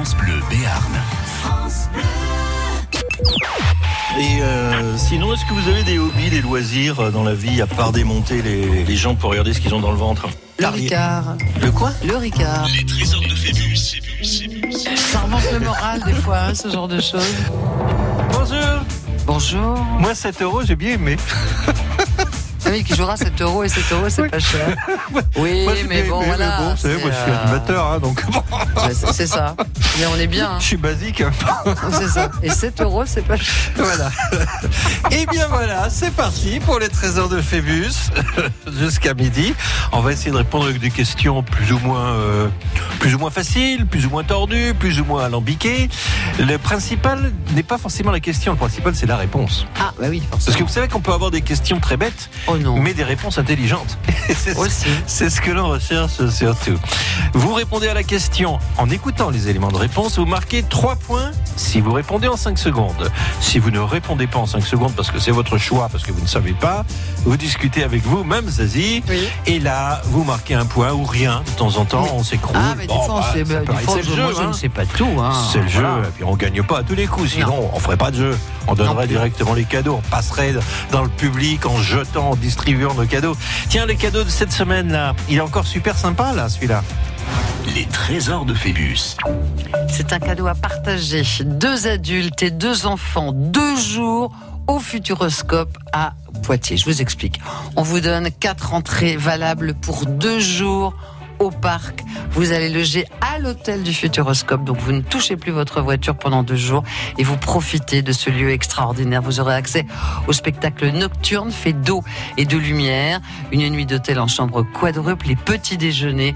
France Bleu Béarn. Et euh, sinon, est-ce que vous avez des hobbies, des loisirs euh, dans la vie, à part démonter les, les gens pour regarder ce qu'ils ont dans le ventre? Le Ricard. Le quoi? Le Ricard. Les trésors de Phébus. Ça remonte le moral des fois, hein, ce genre de choses. Bonjour Bonjour. Moi, 7 euros, j'ai bien aimé. Oui, qui jouera 7 euros et 7 euros, c'est pas cher. Oui, Moi, mais bon, aimé, voilà. mais bon, vous savez, moi, je suis c'est, euh, animateur, hein, donc c'est- C'est ça. Mais on est bien. hein. je suis basique. C'est ça. Et 7 euros, c'est pas cher. Voilà. Et bien voilà, c'est parti pour les trésors de Phébus jusqu'à midi. On va essayer de répondre avec des questions plus ou moins, euh, plus ou moins faciles, plus ou moins tordues, plus ou moins alambiquées. Le principal n'est pas forcément la question. Le principal, c'est la réponse. Ah, bah oui, forcément. Parce que vous savez qu'on peut avoir des questions très bêtes, Oh non. mais des réponses intelligentes. C'est- ce que l'on recherche surtout. Vous répondez à la question en écoutant les éléments de réponse. Vous marquez 3 points si vous répondez en 5 secondes. Si vous ne répondez pas en 5 secondes parce que c'est votre choix, parce que vous ne savez pas, vous discutez avec vous, même Zazie. Oui. Et là, vous marquez un point ou rien. De temps en temps, Oui. on s'écroule. Ah, mais des Bon, fois, bah, bah, C'est le je- jeu, moi, je hein. ne sais pas tout. hein. C'est le jeu, et puis on gagne pas à tous les coups, sinon on ferait pas de jeu. On donnerait directement les cadeaux, on passerait dans le public en jetant, en distribuant nos cadeaux. Tiens, les cadeaux de cette semaine là, il est encore super sympa là, celui-là. Les trésors de Phébus. C'est un cadeau à partager. Deux adultes et deux enfants, deux jours au Futuroscope à Poitiers. Je vous explique. On vous donne quatre entrées valables pour deux jours au parc. Vous allez loger à l'hôtel du Futuroscope, donc vous ne touchez plus votre voiture pendant deux jours et vous profitez de ce lieu extraordinaire. Vous aurez accès au spectacle nocturne fait d'eau et de lumière, une nuit d'hôtel en chambre quadruple, les petits déjeuners.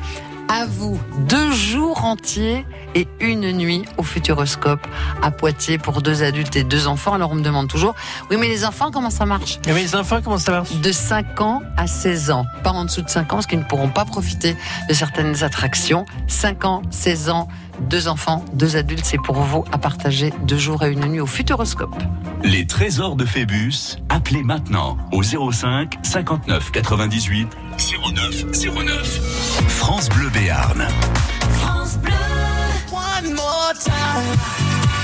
À vous, deux jours entiers et une nuit au Futuroscope à Poitiers pour deux adultes et deux enfants. Alors on me demande toujours, oui mais les enfants, comment ça marche? Mais les enfants, comment ça marche? De 5 ans à 16 ans. Pas en dessous de 5 ans, parce qu'ils ne pourront pas profiter de certaines attractions. 5 ans, 16 ans, deux enfants, deux adultes, c'est pour vous à partager deux jours et une nuit au Futuroscope. Les trésors de Phébus. Appelez maintenant au 05 59 98 09 09. France Bleu Béarn. One more time.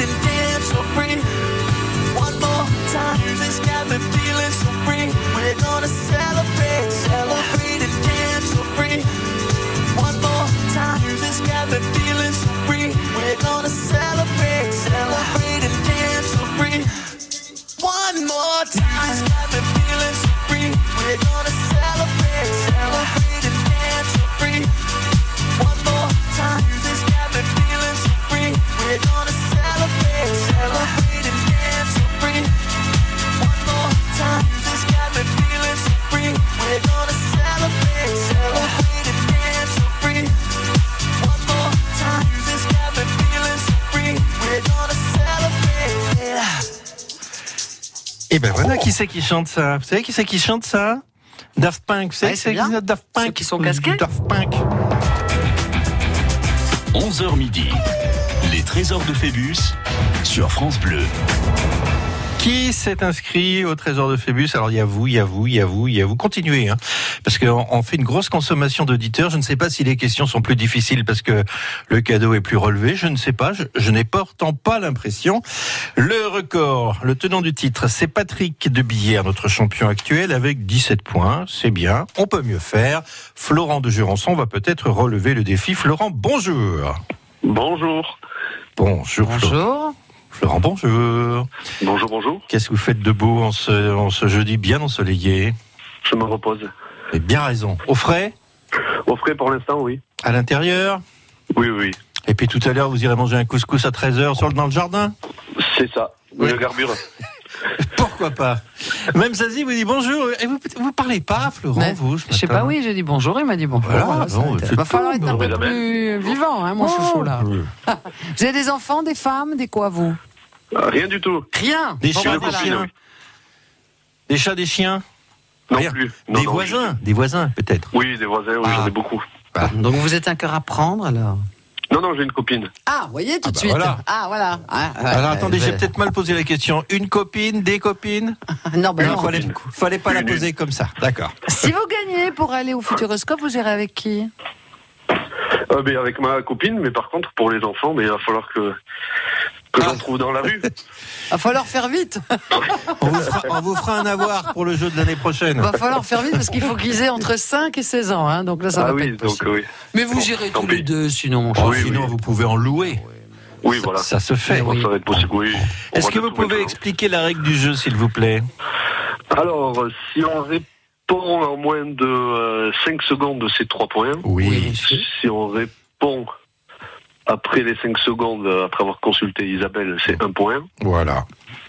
and dance so free. One more time. Music's got me feeling so free. We're gonna celebrate, celebrate and dance so free. One more time. Music's got me feeling so free. We're gonna celebrate, celebrate and dance so free. One more time. Ben voilà qui c'est qui chante ça. Vous savez qui c'est qui chante ça? Daft Punk. Vous savez Ouais, qui c'est qui Daft Punk? Ceux qui sont casqués? Daft Punk. 11h midi. Les trésors de Phébus sur France Bleu. Qui s'est inscrit au Trésor de Phébus Alors il y a vous, il y a vous, il y a vous, il y a vous. Continuez, hein, parce qu'on on fait une grosse consommation d'auditeurs. Je ne sais pas si les questions sont plus difficiles parce que le cadeau est plus relevé. Je ne sais pas. Je, je n'ai pourtant pas l'impression. Le record, le tenant du titre, c'est Patrick de Billère, notre champion actuel, avec 17 points. C'est bien. On peut mieux faire. Florent de Jurançon va peut-être relever le défi. Florent, bonjour. Bonjour. Bonjour. Florent. Bonjour. Florent, bonjour. Bonjour, bonjour. Qu'est-ce que vous faites de beau en ce, en ce jeudi bien ensoleillé Je me repose. Avez bien raison. Au frais Au frais pour l'instant, oui. À l'intérieur Oui, oui. Et puis tout à l'heure, vous irez manger un couscous à 13h sur, le- dans le jardin C'est ça. Oui. Le garbure. Pourquoi pas Même Zazie vous dit bonjour. Et vous vous parlez pas, Florent, Mais, vous Je sais pas, oui, j'ai dit bonjour, il m'a dit bonjour. Voilà, ça bon, c'est va falloir être un peu plus vivant, hein, mon chouchou là. Oh, Vous avez des enfants, des femmes, des quoi vous Ah, Rien du tout. Rien. Des Bon, chats, bah, des voilà. chiens oui. Des chats, des chiens Non Rien. plus. Non, Des non, voisins Des voisins, peut-être Oui, des voisins, oui, Ah. j'en ai beaucoup. Donc vous êtes un cœur à prendre alors Non, non, j'ai une copine. Ah, vous voyez tout Ah de bah suite. voilà. Ah, voilà. Ah, Alors attendez, j'ai peut-être mal posé la question. Une copine, des copines Non, bah non. fallait, fallait pas la poser comme ça. D'accord. Si vous gagnez pour aller au Futuroscope, vous irez avec qui? Euh, mais avec ma copine, mais par contre, pour les enfants, mais il va falloir que, que Ah. j'en trouve dans la rue. Va falloir faire vite. On vous, fera, on vous fera un avoir pour le jeu de l'année prochaine. Va falloir faire vite parce qu'il faut qu'ils aient entre 5 et 16 ans. Hein, donc là, ça ah va pas être donc possible. oui. Mais vous Bon, irez tant tous les deux, sinon, mon Oh, cher. Oui, sinon, oui. vous pouvez en louer. Oui, Ça- voilà. Ça se fait. Est-ce que vous pouvez expliquer la règle du jeu, s'il vous plaît? Alors, euh, si on répond en moins de 5 secondes, c'est 3 points. Oui. Si on répond après les 5 secondes, euh, après avoir consulté Isabelle, c'est 1 point. Voilà.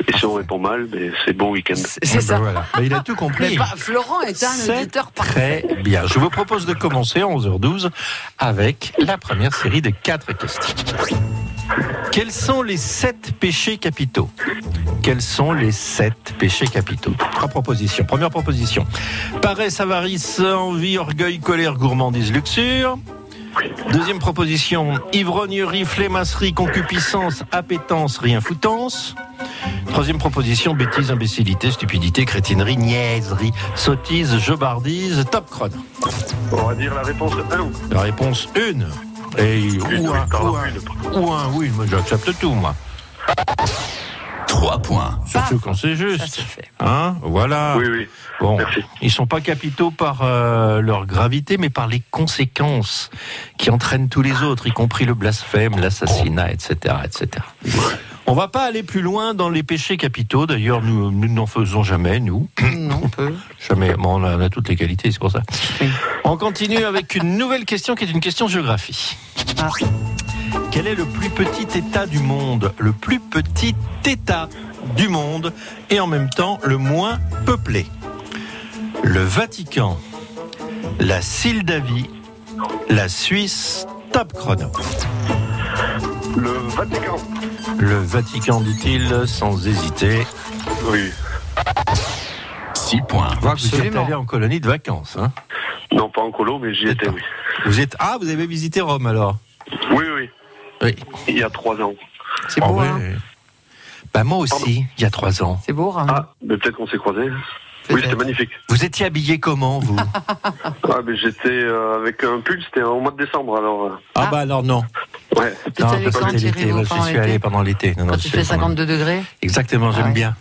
Et si on répond mal, ben, c'est bon week-end. C'est Ah ben ça. voilà. Ben, il a tout Mais compris. Florent est un C'est auditeur parfait. Très bien. Je vous propose de commencer à 11h12 avec la première série de quatre questions. Quels sont les sept péchés capitaux? Quels sont les sept péchés capitaux? Trois propositions. Première proposition. Paresse, avarice, envie, orgueil, colère, gourmandise, luxure. Deuxième proposition. Ivrognerie, flémasserie, concupiscence, appétence, rien foutance. Troisième proposition, bêtise, imbécilité, stupidité, crétinerie, niaiserie, sottise, jobardise, top chrono. On va dire la réponse 1. La réponse 1. Et Une, ou un, ou un, ou un, oui, j'accepte tout, moi. 3 points. Surtout quand c'est juste. Hein, voilà. Oui, oui. Bon, Merci. ils sont pas capitaux par euh, leur gravité, mais par les conséquences qui entraînent tous les autres, y compris le blasphème, l'assassinat, etc., etc. On va pas aller plus loin dans les péchés capitaux. D'ailleurs, nous nous n'en faisons jamais, nous. Non, on peut. Jamais. Bon, on, a, on a toutes les qualités, c'est pour ça. Oui. On continue avec une nouvelle question qui est une question géographie. Ah. Quel est le plus petit État du monde? Le plus petit État du monde et en même temps le moins peuplé. Le Vatican, la Sildavie, la Suisse, top chrono. Le Vatican. Le Vatican, dit-il, sans hésiter. Oui. 6 points. Vous êtes allé en colonie de vacances. Hein? Non, pas en colo, mais j'y étais, oui. Vous êtes ah, vous avez visité Rome alors? Oui, oui. Oui. Il y a trois ans. C'est Oh, beau, ouais. hein Bah moi aussi, il y a trois ans. C'est beau, Rome Ah, mais peut-être qu'on s'est croisés. Oui, c'était magnifique. Vous étiez habillé comment vous? Ah, mais j'étais euh, avec un pull, c'était au mois de décembre, alors. euh, Ah Ah. bah alors non. Ouais. Non, pas quand, l'été. Je pendant suis l'été allé pendant l'été. Quand fait pendant- 52 degrés Exactement, j'aime ouais. bien.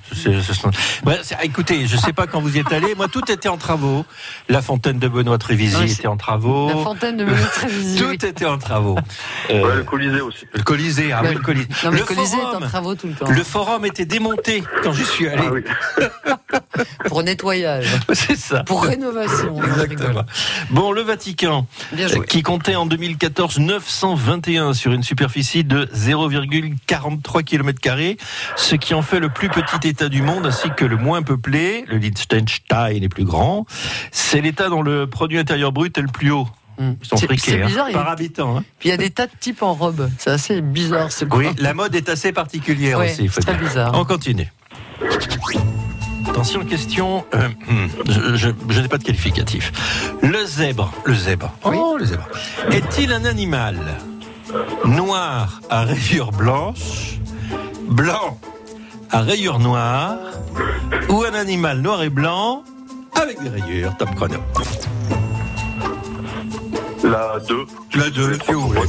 Écoutez, je sais pas quand vous y êtes allé. Moi, tout était en travaux. La fontaine de Benoît c'est- était en travaux. La fontaine de Menot Trévisy. Oh. Tout était en travaux. Euh, Ouais, le Colisée aussi. le Colisée, ah oui, le Colisée. Non, mais le, le Colisée est en forum, travaux tout le temps. le forum était démonté quand j'y suis allé. Ah oui. Pour nettoyage, C'est ça. pour rénovation. Exactement. Bon, le Vatican, qui comptait en 2014 921 sur une superficie de 0,43 km, ce qui en fait le plus petit État du monde, ainsi que le moins peuplé. Le Liechtenstein est plus grand. C'est l'État dont le produit intérieur brut est le plus haut. Hum. Ils sont friqués, hein, bizarre. il y a- par habitant. hein. Puis il y a des tas de types en robe. C'est assez bizarre ce Oui, la mode est assez particulière Ouais, aussi. il faut c'est très dire. bizarre. On continue. Attention, question. euh, hmm, je je- je n'ai pas de qualificatif. Le zèbre. Le zèbre. Oui. Oh, le zèbre. Est-il un animal? Noir à rayures blanches, blanc à rayures noires, ou un animal noir et blanc avec des rayures Top chrono. La 2. La deux, si vous voulez.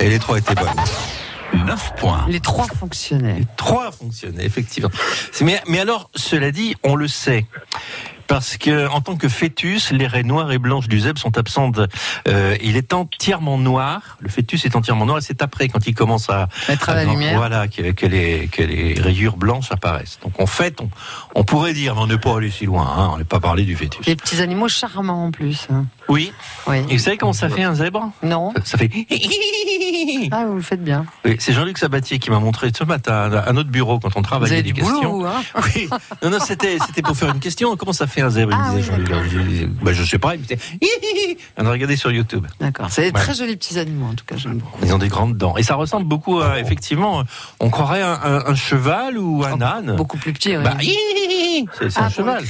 Et les trois étaient bonnes. 9 points. Les trois fonctionnaient. Trois fonctionnaient, effectivement. Mais alors, cela dit, on le sait. Parce que, en tant que fœtus, les raies noires et blanches du zèbre sont absentes. Euh, il est entièrement noir. Le fœtus est entièrement noir et c'est après, quand il commence à, Mettre à la lumière. Voilà, que, que les, que les rayures blanches apparaissent. Donc, en fait, on, on pourrait dire, mais on n'est pas allé si loin, hein, on n'est pas parlé du fœtus. Des petits animaux charmants en plus. Oui. Oui. Et vous savez comment ça fait un zèbre? Non Ça fait. Ah, vous le faites bien. Oui, c'est Jean-Luc Sabatier qui m'a montré ce matin à notre bureau quand on Vous travaillait avez des du questions. boulot, vous, hein Oui, non, non, c'était, c'était pour faire une question. Comment ça fait un zèbre Il Ah oui, disait, Jean-Luc. Je disais, bah, je sais pas, il me disait, on a regardé sur YouTube. D'accord. C'est des très jolis petits animaux, en tout cas, j'aime beaucoup. Ils ont des grandes dents. Et ça ressemble beaucoup à, effectivement, on croirait un, un- un cheval ou un âne. Beaucoup plus petits, oui. Bah, hi, hi. c'est, ah, un cheval.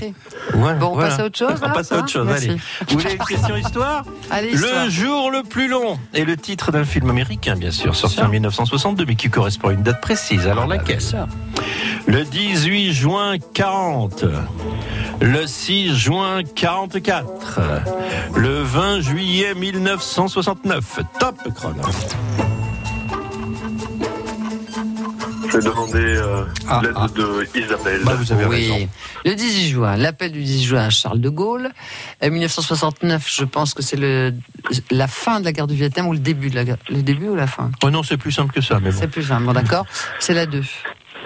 Ouais, Bon, on voilà. passe à autre chose On passe à autre chose, Merci. allez. Vous voulez une question histoire Allez, histoire. Le jour le plus long est le titre d'un film américain, bien sûr, sorti en 1962, mais qui correspond à une date précise. Alors laquelle Le 18 juin 40, le 6 juin 44, le 20 juillet 1969. Top chrono. Je vais demander euh, Ah, l'aide ah. de Isabelle. Bah, vous avez raison. Oui, le 18 juin, l'appel du 18 juin à Charles de Gaulle. En 1969, je pense que c'est le, la fin de la guerre du Vietnam ou le début de la guerre. Le début ou la fin? Oh non, c'est plus simple que ça, mais bon. C'est plus simple, bon, d'accord. C'est la 2.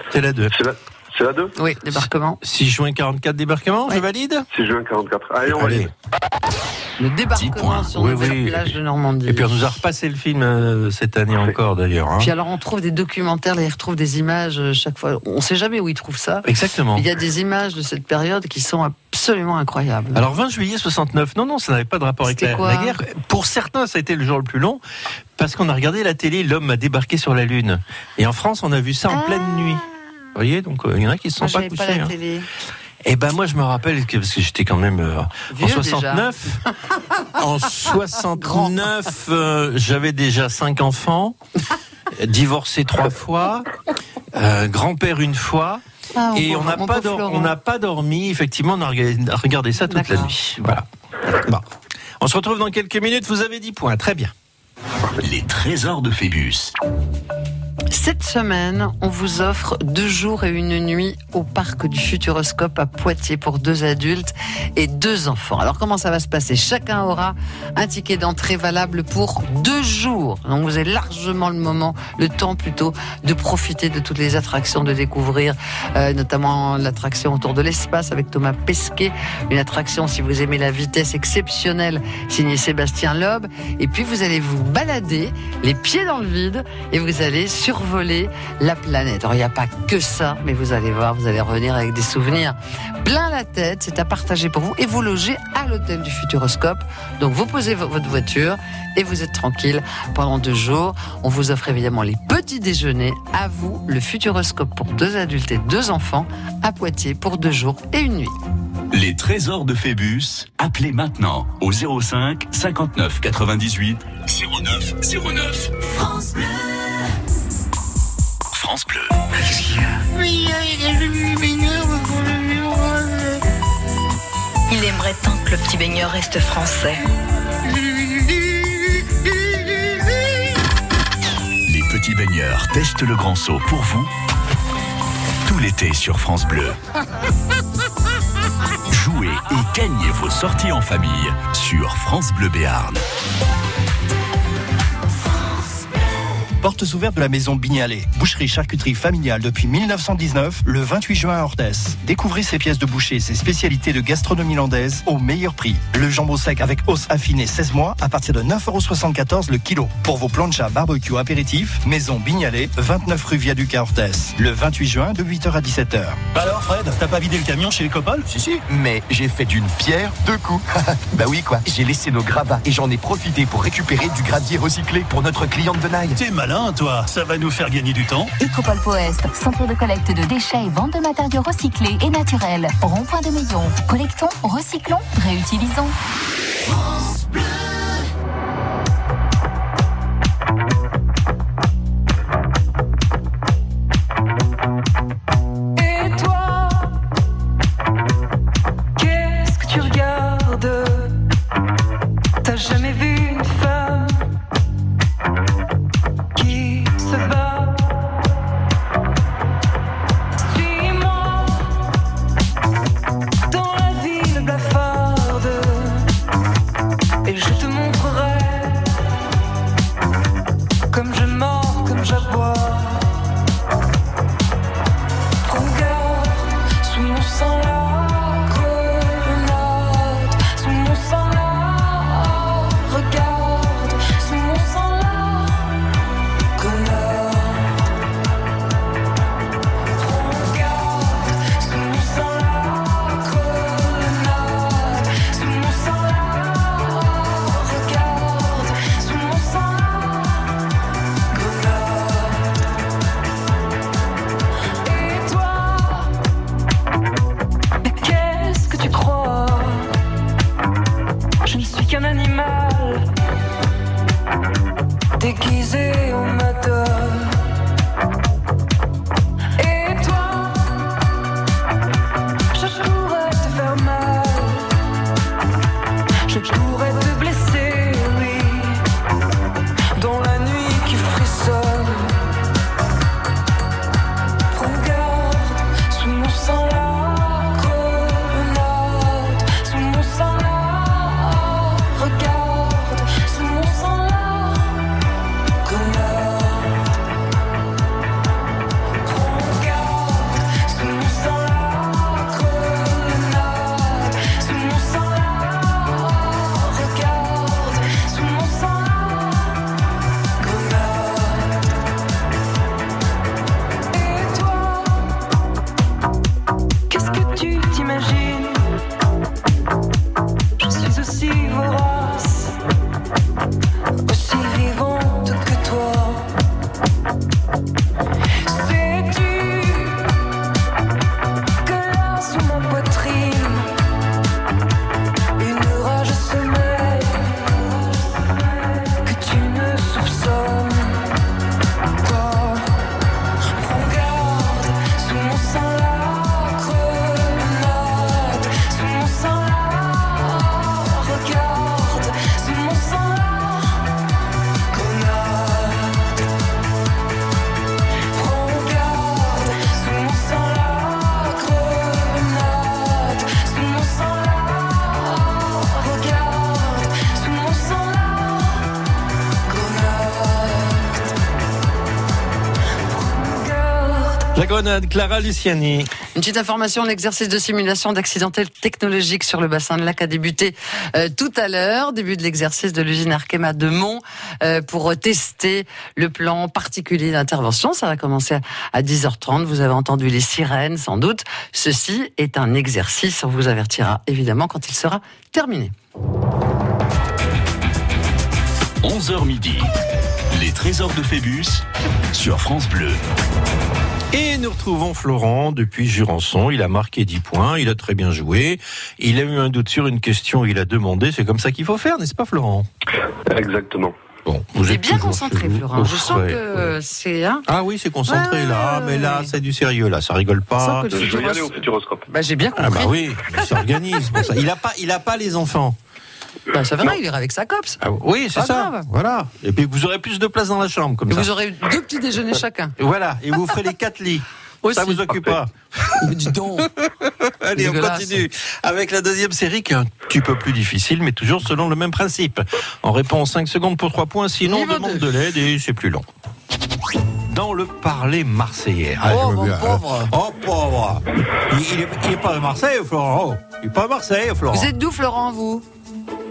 C'est la 2. C'est la, c'est la 2 Oui, débarquement. 6 juin 44, débarquement, je valide 6 juin 44. Allez, on va Allez. y Le débarquement sur Oui, la oui. plage de Normandie. Et puis on nous a repassé le film euh, cette année encore d'ailleurs. hein. Puis alors on trouve des documentaires, là, ils retrouvent des images euh, chaque fois. On ne sait jamais où ils trouvent ça. Exactement. Il y a des images de cette période qui sont absolument incroyables. Alors 20 juillet 69, non, non, ça n'avait pas de rapport avec C'était la, quoi la guerre. Pour certains, ça a été le jour le plus long, parce qu'on a regardé la télé, l'homme a débarqué sur la Lune. Et en France, on a vu ça en Ah. pleine nuit. Vous voyez, donc euh, il y en a qui ne se Moi, sont pas j'avais couchés. pas la hein. télé. Et ben moi, je me rappelle, que, parce que j'étais quand même euh, en Vieux, déjà. 69. en 69, euh, j'avais déjà cinq enfants, divorcé trois fois, euh, grand-père une fois. Ah, Et on n'a pas, dor- Florent. on n'a pas dormi. Effectivement, on a regardé, ça toute la nuit. Voilà. Bon. On se retrouve dans quelques minutes. Vous avez 10 points. Très bien. Les trésors de Phébus. Cette semaine, on vous offre deux jours et une nuit au parc du Futuroscope à Poitiers pour deux adultes et deux enfants. Alors comment ça va se passer? Chacun aura un ticket d'entrée valable pour deux jours. Donc vous avez largement le moment, le temps plutôt, de profiter de toutes les attractions, de découvrir euh, notamment l'attraction autour de l'espace avec Thomas Pesquet, une attraction si vous aimez la vitesse exceptionnelle signée Sébastien Loeb. Et puis vous allez vous balader les pieds dans le vide et vous allez survoler la planète. Alors il n'y a pas que ça, mais vous allez voir, vous allez revenir avec des souvenirs plein la tête. C'est à partager pour vous et vous logez à l'hôtel du Futuroscope. Donc vous posez vo- votre voiture et vous êtes tranquille pendant deux jours. On vous offre évidemment les petits déjeuners. À vous, le Futuroscope pour deux adultes et deux enfants à Poitiers pour deux jours et une nuit. Les trésors de Phébus, appelez maintenant au 05 59 98 09 09. France Bleu. France Bleu. Il aimerait tant que le petit baigneur reste français. Les petits baigneurs testent le grand saut pour vous tout l'été sur France Bleu. Jouez et gagnez vos sorties en famille sur France Bleu Béarn. Portes ouvertes de la maison Bignalet. Boucherie charcuterie familiale depuis 1919, le 28 juin à Orthès. Découvrez ses pièces de boucher, ses spécialités de gastronomie landaise au meilleur prix. Le jambon sec avec os affiné 16 mois à partir de 9,74€ le kilo. Pour vos planchas barbecue apéritif, maison Bignalet, 29 rue Viaduc à Orthès. Le 28 juin de 8h à 17h. Alors Fred, t'as pas vidé le camion chez les copoles Si, si, mais j'ai fait d'une pierre deux coups. bah oui, quoi. J'ai laissé nos gravats et j'en ai profité pour récupérer du gravier recyclé pour notre cliente de Naï. T'es toi. Ça va nous faire gagner du temps. Écopole Poest, centre de collecte de déchets et vente de matériaux recyclés et naturels. Rond-point de Meillon. Collectons, recyclons, réutilisons. Clara Luciani. Une petite information, l'exercice de simulation d'accidentel technologique sur le bassin de lac a débuté euh, tout à l'heure, début de l'exercice de l'usine Arkema de Mont euh, pour tester le plan particulier d'intervention. Ça va commencer à, à 10h30. Vous avez entendu les sirènes sans doute. Ceci est un exercice. On vous avertira évidemment quand il sera terminé. 11h midi. Les trésors de Phébus sur France Bleu. Et nous retrouvons Florent depuis Jurançon. Il a marqué 10 points, il a très bien joué. Il a eu un doute sur une question, il a demandé. C'est comme ça qu'il faut faire, n'est-ce pas, Florent? Exactement. Bon, vous T'es êtes bien concentré. Florent. Je sens ouais, que ouais. c'est. Hein? Ah oui, c'est concentré Ouais, là, ouais, mais là, ouais. c'est du sérieux là, ça rigole pas. Je vais y aller au futuroscope-. Bah, j'ai bien Ah compris. bah oui, il s'organise pour ça. Il a pas, il a pas les enfants. Bah, ça va, il ira avec sa copse. Ah oui, c'est ça. grave. Voilà. Et puis vous aurez plus de place dans la chambre comme Et ça. vous aurez deux petits déjeuners chacun. Et Voilà. Et vous ferez les quatre lits. Aussi. Ça vous occupe pas. Mais dis donc. Allez, on continue avec la deuxième série qui est un petit peu plus difficile, mais toujours selon le même principe. On répond en 5 secondes pour 3 points, sinon on demande deux. de l'aide et c'est plus long. Dans le parler marseillais. Oh, mon pauvre. Oh, pauvre. Il, il est, il est pas de Marseille, Florent. Il est pas de Marseille, Florent. Vous êtes d'où, Florent, vous?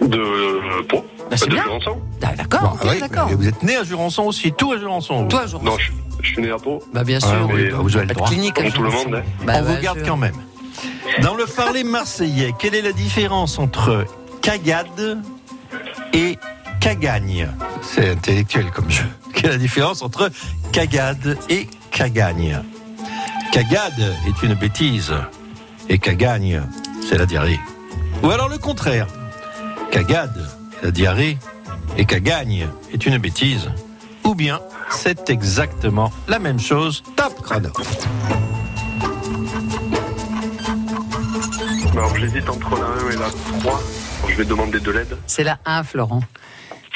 De euh, Pau Bah, c'est De bien. Jurançon Ah, D'accord, Bon, ok, ah oui, d'accord. mais Vous êtes né à Jurançon aussi, tout à Jurançon. vous. Toi, jour. Non, je, je suis né à Pau. Bah, bien Ah sûr. oui, bah, vous avez le Pas de droit. clinique à Comme tout le Jurançon. monde, hein. Bah, On bah, vous garde sûr. quand même. Dans le parler marseillais, quelle est la différence entre cagade et cagagne? C'est intellectuel comme jeu. Quelle est la différence entre cagade et cagagne? Cagade est une bêtise et cagagne, c'est la diarrhée. Ou alors le contraire. Cagade est la diarrhée et cagagne est une bêtise. Ou bien c'est exactement la même chose. Top chrono. Alors, j'hésite entre la 1 et la 3. Je vais demander de l'aide. C'est la 1, Florent.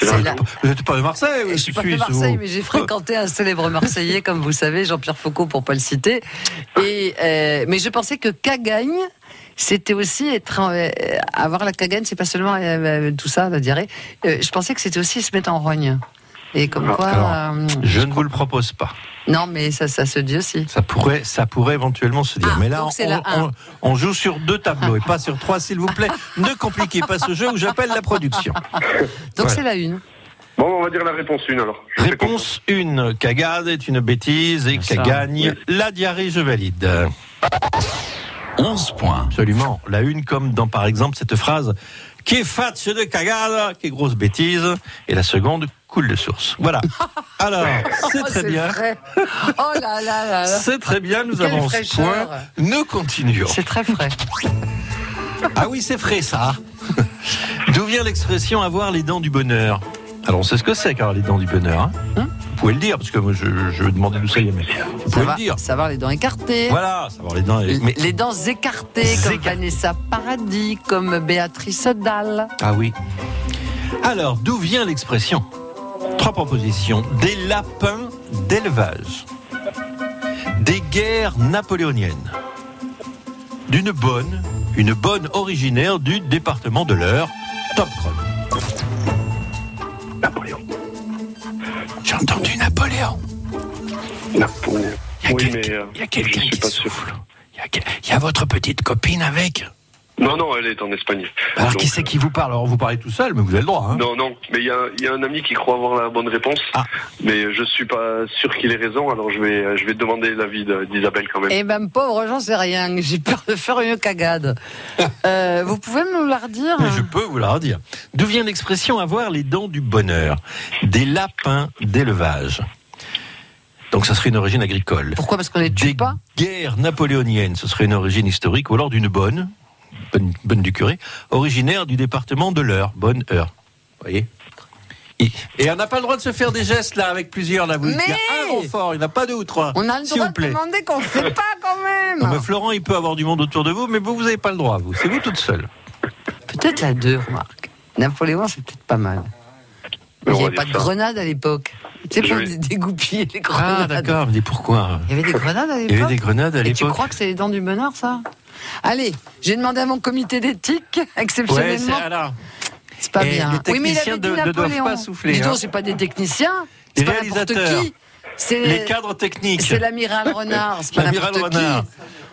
Vous n'êtes pas de Marseille, Je suis pas de Marseille, mais j'ai fréquenté un célèbre Marseillais, comme vous savez, Jean-Pierre Foucault, pour pas le citer. Et euh, mais je pensais que Cagagne, c'était aussi être, euh, avoir la Cagagne, c'est pas seulement euh, tout ça, la diarrhée. Euh, je pensais que c'était aussi se mettre en rogne. Et comme quoi, Alors, euh, Je ne vous le propose pas. non, mais ça, ça se dit aussi. Ça pourrait, ça pourrait éventuellement se dire. Ah, mais là, on, la un. on- on joue sur deux tableaux et pas sur trois, s'il vous plaît. Ne compliquez pas ce jeu où j'appelle la production. Donc Ouais. c'est la une. Bon, on va dire la réponse 1 alors. Je Réponse 1. Cagade est une bêtise et cagagne. La diarrhée, je valide. 11 points. Absolument. La une, comme dans, par exemple, cette phrase qui est fatche de cagade, qui est grosse bêtise. Et la seconde, coule de source. Voilà. Alors, c'est Oh, très bien. Oh là là là là. C'est très bien, nous Quelle avons ce fraîcheur. point. Nous continuons. C'est très frais. Ah oui, c'est frais ça. D'où vient l'expression avoir les dents du bonheur Alors on sait ce que c'est qu'avoir les dents du bonheur. Hein Hein vous pouvez le dire, parce que moi je, je demandais d'où ça y est, mais vous pouvez le dire. savoir les dents écartées. Voilà, savoir les dents. Les- Mais, Les dents écartées, comme Écartées. Vanessa Paradis, comme Béatrice Dalle. Ah oui. Alors, d'où vient l'expression Trois propositions. Des lapins d'élevage. Des guerres napoléoniennes. D'une bonne, une bonne originaire du département de l'Eure. Top chrono. Napoléon. J'ai entendu Napoléon. Napoléon. Il y a Oui, quelqu'un- euh, qui souffle. Il y, a, quel- il y a votre petite copine avec. Non, non, elle est en Espagne. Alors Donc, qui c'est qui vous parle Alors vous parlez tout seul, mais vous avez le droit. Hein Non, non, mais il y a, il y a un ami qui croit avoir la bonne réponse, Ah. mais je suis pas sûr qu'il ait raison, alors je vais, je vais demander l'avis d'Isabelle quand même. Eh ben, pauvre, j'en sais rien. J'ai peur de faire une cagade. Euh, vous pouvez me la redire Mais je peux vous la redire. D'où vient l'expression avoir les dents du bonheur Des lapins d'élevage. Donc ça serait une origine agricole. Pourquoi? Parce qu'on les tue Des pas? guerres napoléoniennes, ce serait une origine historique, ou alors d'une bonne, bonne, bonne du curé, originaire du département de l'Eure, bonne heure. Vous voyez et, et on n'a pas le droit de se faire des gestes là avec plusieurs là. Vous, il y a Mais un renfort, il n'y en a pas deux ou trois. On a le droit vous de demander qu'on ne fait pas quand même. Non, mais Florent, il peut avoir du monde autour de vous, mais vous, vous n'avez pas le droit, vous. C'est vous toute seule. Peut-être la 2, remarque. Napoléon, c'est peut-être pas mal. Mais Il n'y va avait pas de ça. grenades à l'époque. Tu sais, pour vais- dégoupiller les Ah, grenades. d'accord, mais pourquoi Il y avait des grenades à Il y avait l'époque des grenades à Et tu crois que c'est les dents du bonheur, ça? Allez, j'ai demandé à mon comité d'éthique, exceptionnellement. c'est pas Et bien. les oui, mais il techniciens avait dit ne- ne doivent Napoléon. pas souffler, Dis donc, hein. c'est pas des techniciens, c'est pas n'importe qui. C'est Les cadres techniques. c'est l'amiral Renard, c'est pas L'amiral n'importe qui. Renard.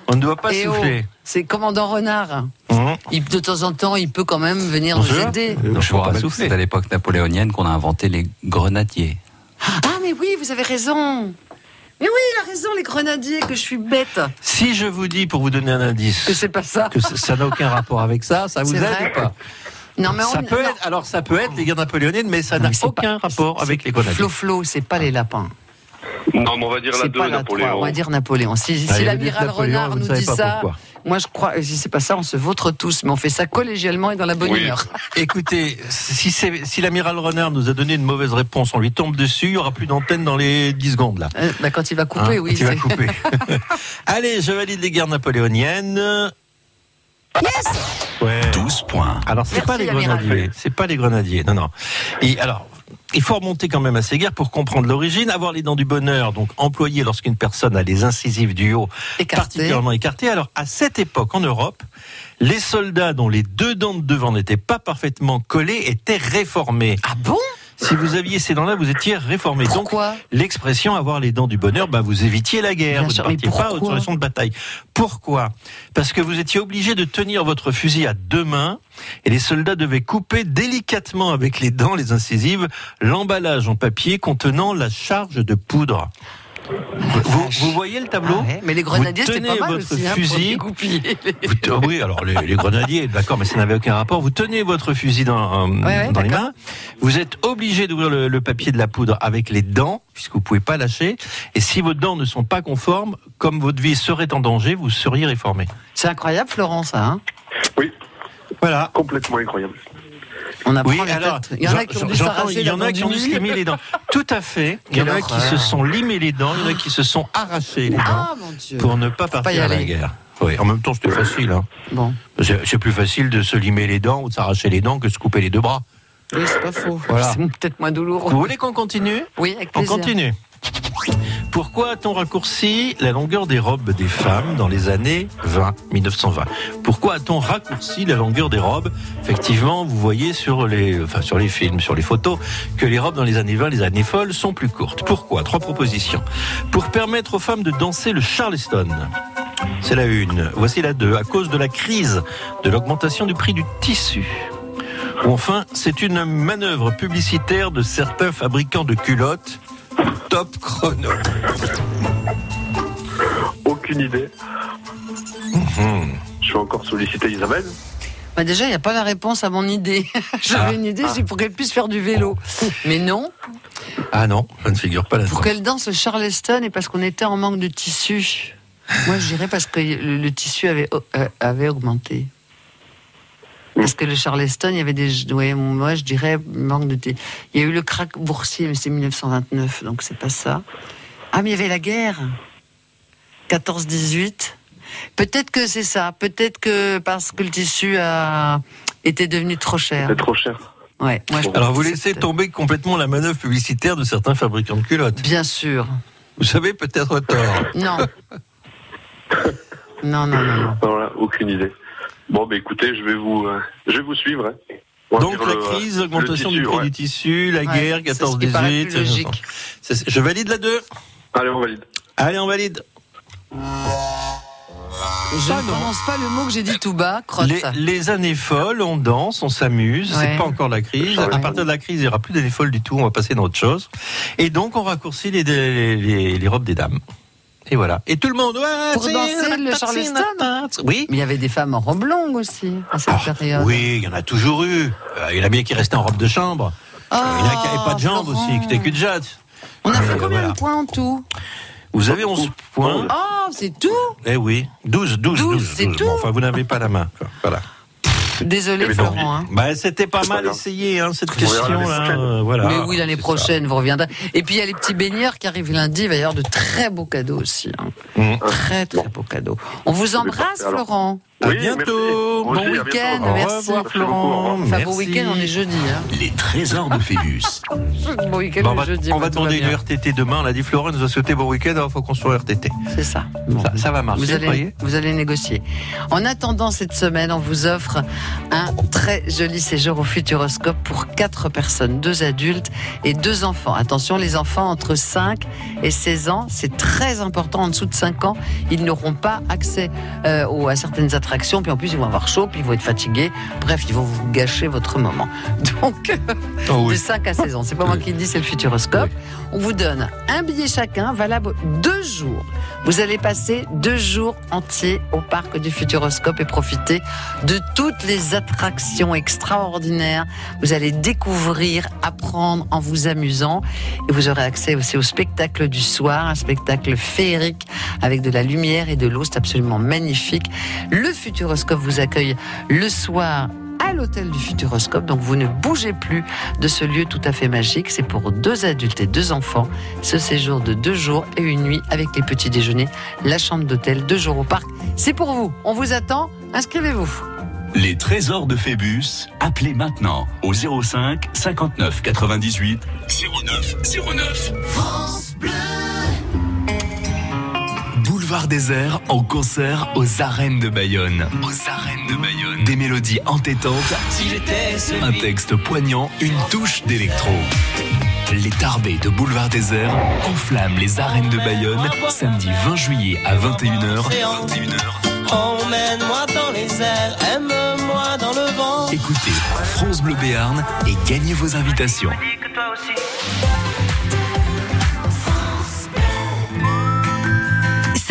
On ne doit pas Et oh, souffler. c'est commandant Renard. Mmh. Il, de temps en temps, il peut quand même venir nous aider. Donc, Je pas souffler. c'est à l'époque napoléonienne qu'on a inventé les grenadiers. Ah, mais oui, vous avez raison. Mais oui, il a raison, les grenadiers, que je suis bête. Si je vous dis, pour vous donner un Que indice, c'est pas ça. que ça n'a aucun rapport avec ça, ça vous aide vrai. ou pas? Non, mais on. ça peut non. être, Alors ça peut être les guerres napoléoniennes, mais ça n'a aucun pas- rapport avec les grenadiers. Flo Flo, c'est pas les lapins. Non, mais on va dire la C'est 2, pas la Napoléon. 3, on va dire Napoléon. Si, si Allez, vous l'amiral Renard nous dit ça, pourquoi. Moi je crois, et si c'est pas ça, on se vautre tous, mais on fait ça collégialement et dans la bonne Oui. humeur. Écoutez, si, si l'amiral Renard nous a donné une mauvaise réponse, on lui tombe dessus, il n'y aura plus d'antenne dans les 10 secondes là. Euh, bah, quand il va couper, Hein, oui. quand il va couper. Allez, je valide les guerres napoléoniennes. Ouais. 12 points. Alors c'est pas les grenadiers, c'est pas les grenadiers. Non non. Et alors il faut remonter quand même à ces guerres pour comprendre l'origine. Avoir les dents du bonheur, donc employées lorsqu'une personne a les incisives du haut Écarté. particulièrement écartées. Alors à cette époque en Europe, les soldats dont les deux dents de devant n'étaient pas parfaitement collées étaient réformés. Ah bon? Si vous aviez ces dents-là, vous étiez réformé. Donc Pourquoi l'expression avoir les dents du bonheur, bah, vous évitiez la guerre, Bien vous sûr, ne partiez pas sur les champs de bataille. Pourquoi? Parce que vous étiez obligé de tenir votre fusil à deux mains et les soldats devaient couper délicatement avec les dents, les incisives, l'emballage en papier contenant la charge de poudre. Vous, vous voyez le tableau Ah ouais, Mais les grenadiers, c'était pas mal votre aussi. hein, pour fusil. Vous te- oui, alors les, les grenadiers, d'accord, mais ça n'avait aucun rapport. Vous tenez votre fusil dans, euh, ouais, dans les mains. Vous êtes obligé d'ouvrir le, le papier de la poudre avec les dents, puisque vous pouvez pas lâcher. Et si vos dents ne sont pas conformes, comme votre vie serait en danger, vous seriez réformé. C'est incroyable, Florent, ça. hein Oui, Voilà. complètement incroyable. On apprend Oui, les alors, têtes. Il y en a qui ont dû s'arracher il y en la a qui ont dû se limer les dents. Tout à fait. Il y en a qui se sont limés les dents, il y en a qui se sont arrachés les dents Ah mon Dieu. pour ne pas pas partir y à la aller. guerre. Oui, en même temps, c'était facile. Hein. Bon, C'est plus facile de se limer les dents ou de s'arracher les dents que de se couper les deux bras. oui, c'est pas faux. Voilà. C'est peut-être moins douloureux. Vous voulez qu'on continue? Oui, avec On plaisir. continue. Pourquoi a-t-on raccourci la longueur des robes des femmes dans les années 20, 1920 Pourquoi a-t-on raccourci la longueur des robes? Effectivement, vous voyez sur les, enfin, sur les films, sur les photos, que les robes dans les années 20, les années folles, sont plus courtes. Pourquoi? Trois propositions. Pour permettre aux femmes de danser le Charleston. C'est la une. Voici la deux. À cause de la crise de l'augmentation du prix du tissu. Enfin, c'est une manœuvre publicitaire de certains fabricants de culottes. Top chrono. Aucune idée. Mhm. Je vais encore solliciter Isabelle. Bah déjà, il n'y a pas la réponse à mon idée. J'avais Ah. une idée, c'est pour qu'elle puisse faire du vélo. Mais non, Ah non, ça ne figure pas là-dedans. pour qu'elle danse le Charleston et parce qu'on était en manque de tissu. Moi, je dirais parce que le, le tissu avait, euh, avait augmenté. Parce que le Charleston, il y avait des. Ouais, moi, je dirais manque de. Il y a eu le crack boursier, mais c'est 1929, donc c'est pas ça. Ah, mais il y avait la guerre. 14-18. Peut-être que c'est ça. Peut-être que parce que le tissu a été devenu trop cher. C'est trop cher. Ouais. Moi, Alors vous laissez tomber complètement la manœuvre publicitaire de certains fabricants de culottes. Bien sûr. Vous savez peut-être tort. Non. non, non, non, non. Voilà, aucune idée. Bon, bah écoutez, je vais vous, euh, je vais vous suivre. hein. Donc la le- crise, l'augmentation du prix ouais. du tissu, la guerre, c'est ce qui paraît 14-18. plus logique. C'est- Je valide la 2. Allez, on valide. Allez, on valide. Je ne prononce pas le mot que j'ai dit tout bas, crotte. Les, les années folles, on danse, on s'amuse, Ouais. c'est pas encore la crise. À partir de la crise, il n'y aura plus d'années folles du tout, on va passer dans autre chose. Et donc, on raccourcit les, les, les- les robes des dames. Et voilà. Et tout le monde, ouais, Pour c'est- danser le Charleston Oui. Mais il y avait des femmes en robe longue aussi, à cette période. Ah, Oui, il y en a toujours eu. Euh, Il y en a bien qui restaient en robe de chambre. Oh, il y en a qui n'avaient pas de jambes Florent. aussi, qui étaient cul de jatte. On a fait Euh, combien voilà. de points en tout? Vous avez 11 points. Oh, c'est tout? Eh oui, 12, 12, 12. c'est 12. tout Bon, enfin, vous n'avez pas la main. quoi. Voilà. Désolé. Florent. hein. Bah, c'était pas mal essayé, hein, cette question. là, euh, voilà. Mais oui, l'année ça. prochaine, vous reviendrez. Et puis, il y a les petits baigneurs qui arrivent lundi. Il va y avoir de très beaux cadeaux aussi. hein. Mm. Très, très beaux cadeaux. On vous embrasse, alors. Florent. À Oui, bientôt. Bon week-end. Au merci. revoir, Florent. au revoir. Enfin, beau Merci. week-end, on est jeudi. Hein. Les trésors de Phébus. Bon week-end, Bon, on va, jeudi. on va demander une RTT demain. On a dit Florent nous a souhaité bon week-end. Il faut qu'on soit RTT. C'est ça. Bon. Ça, ça va marcher, allez, vous allez négocier. En attendant cette semaine, on vous offre un très joli séjour au Futuroscope pour quatre personnes, deux adultes et deux enfants. Attention, les enfants entre 5 et 16 ans, c'est très important. En dessous de 5 ans, ils n'auront pas accès euh, aux- à certaines attractions. Attractions, puis en plus ils vont avoir chaud, puis ils vont être fatigués. Bref, ils vont vous gâcher votre moment. Donc, Oh oui. de 5 à 16 ans, c'est pas moi qui le dis, c'est le Futuroscope. On vous donne un billet chacun, valable deux jours. Vous allez passer deux jours entiers au parc du Futuroscope et profiter de toutes les attractions extraordinaires. Vous allez découvrir, apprendre en vous amusant. Et vous aurez accès aussi au spectacle du soir, un spectacle féerique avec de la lumière et de l'eau. C'est absolument magnifique. Le Futuroscope vous accueille le soir à l'hôtel du Futuroscope. Donc vous ne bougez plus de ce lieu tout à fait magique. C'est pour deux adultes et deux enfants. Ce séjour de deux jours et une nuit avec les petits déjeuners, la chambre d'hôtel, deux jours au parc. C'est pour vous. On vous attend. Inscrivez-vous. Les trésors de Phébus, appelez maintenant au 05 59 98 09 09. Boulevard désert en concert aux arènes de Bayonne. Aux arènes de Bayonne. Des mélodies entêtantes, un texte poignant, une touche d'électro. Les Tarbés de Boulevard désert enflamment les arènes de Bayonne samedi 20 juillet à 21h. 21h. Emmène-moi dans les airs, aime-moi dans le vent. Écoutez France Bleu Béarn et gagnez vos invitations.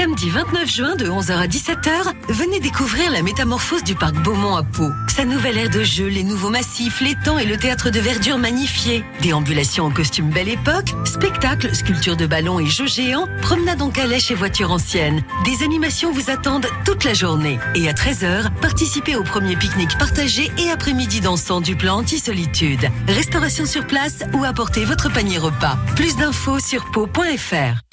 Samedi 29 juin de 11h à 17h, venez découvrir la métamorphose du parc Beaumont à Pau. Sa nouvelle aire de jeu, les nouveaux massifs, l'étang et le théâtre de verdure magnifié. Déambulations en costume belle époque, spectacles, sculptures de ballons et jeux géants, promenades en calèche et voitures anciennes. Des animations vous attendent toute la journée. Et à 13h, participez au premier pique-nique partagé et après-midi dansant du plan anti-solitude. Restauration sur place ou apportez votre panier repas. Plus d'infos sur pau.fr.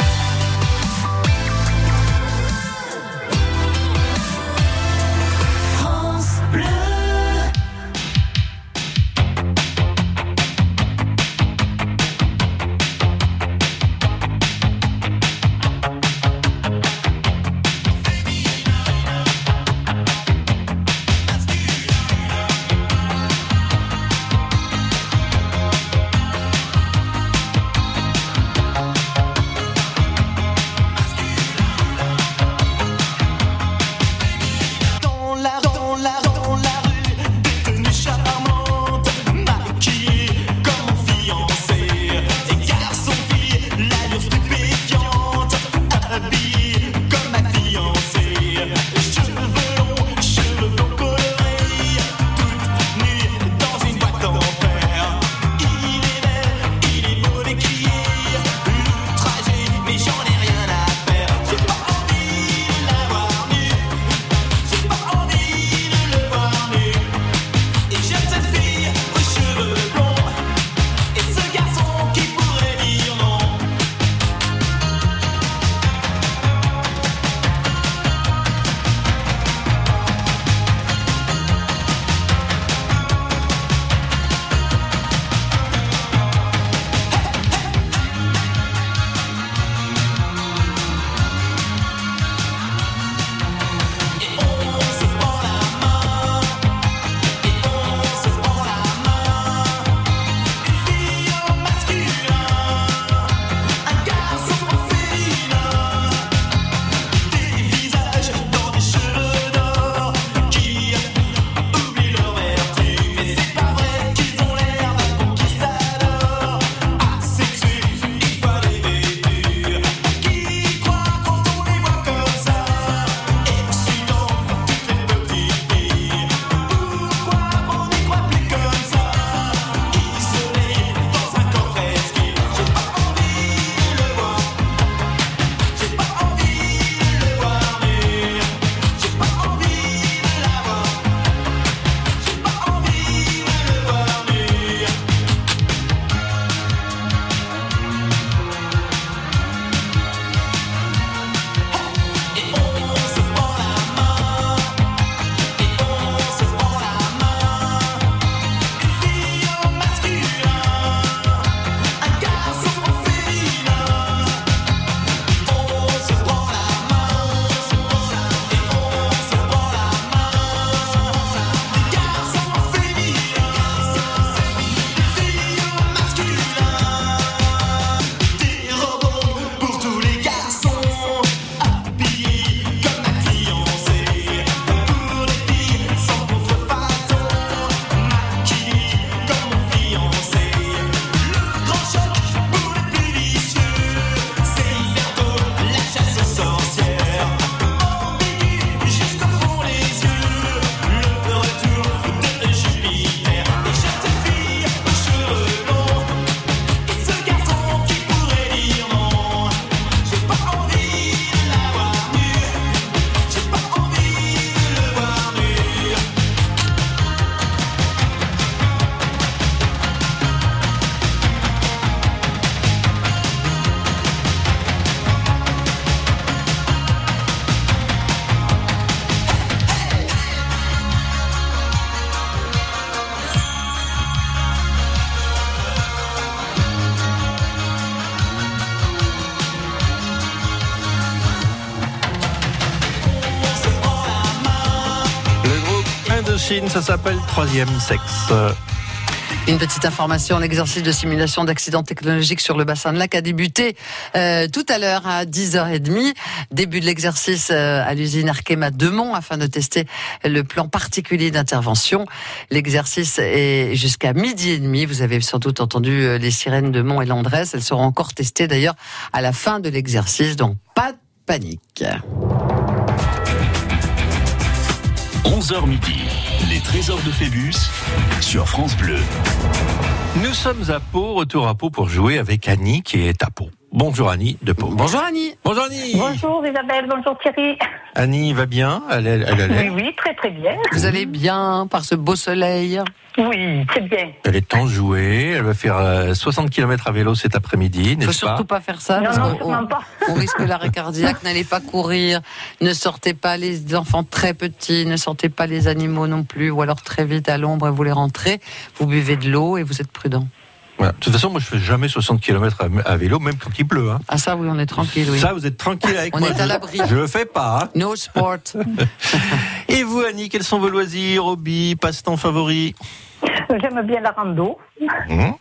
machine, ça s'appelle troisième sexe. Une petite information, l'exercice de simulation d'accident technologique sur le bassin de lac a débuté euh, tout à l'heure à 10h30. Début de l'exercice euh, à l'usine Arkema de Mont afin de tester le plan particulier d'intervention. L'exercice est jusqu'à midi et demi. Vous avez sans doute entendu euh, les sirènes de Mont et Landresse. Elles seront encore testées d'ailleurs à la fin de l'exercice, donc pas de panique. 11h midi, les trésors de Phébus sur France Bleu. Nous sommes à Pau, retour à Pau pour jouer avec Annie qui est à Pau. Bonjour Annie de Pau. Bonjour Annie. Bonjour Annie. Bonjour Isabelle, bonjour Thierry. Annie va bien? Elle, elle, elle, elle- Oui, oui, très très bien. Vous allez bien par ce beau soleil? Oui, très bien. elle est temps de jouer. Elle va faire euh, 60 km à vélo cet après-midi, Il faut n'est-ce pas? surtout pas faire ça Non, parce non, sûrement on- pas. on risque l'arrêt cardiaque. N'allez pas courir, ne sortez pas les enfants très petits, ne sortez pas les animaux non plus, ou alors très vite à l'ombre et vous les rentrez. Vous buvez de l'eau et vous êtes prudent. Voilà. De toute façon, moi je fais jamais 60 km à, à vélo, même quand il pleut. hein. Ah ça oui, on est tranquille. Oui. Ça, vous êtes tranquille avec On moi. est à je- l'abri. Je le fais pas. hein. No sport. Et vous, Annie, quels sont vos loisirs, hobbies, passe-temps favoris? J'aime bien la rando. Hum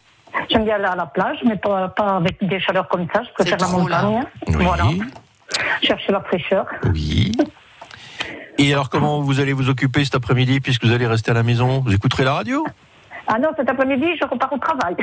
J'aime bien aller à la plage, mais pas, pas avec des chaleurs comme ça. Je préfère la là. montagne. Oui. Voilà. Chercher la fraîcheur. Oui. Et alors, comment vous allez vous occuper cet après-midi puisque vous allez rester à la maison? Vous écouterez la radio? Ah non, cet après-midi, je repars au travail.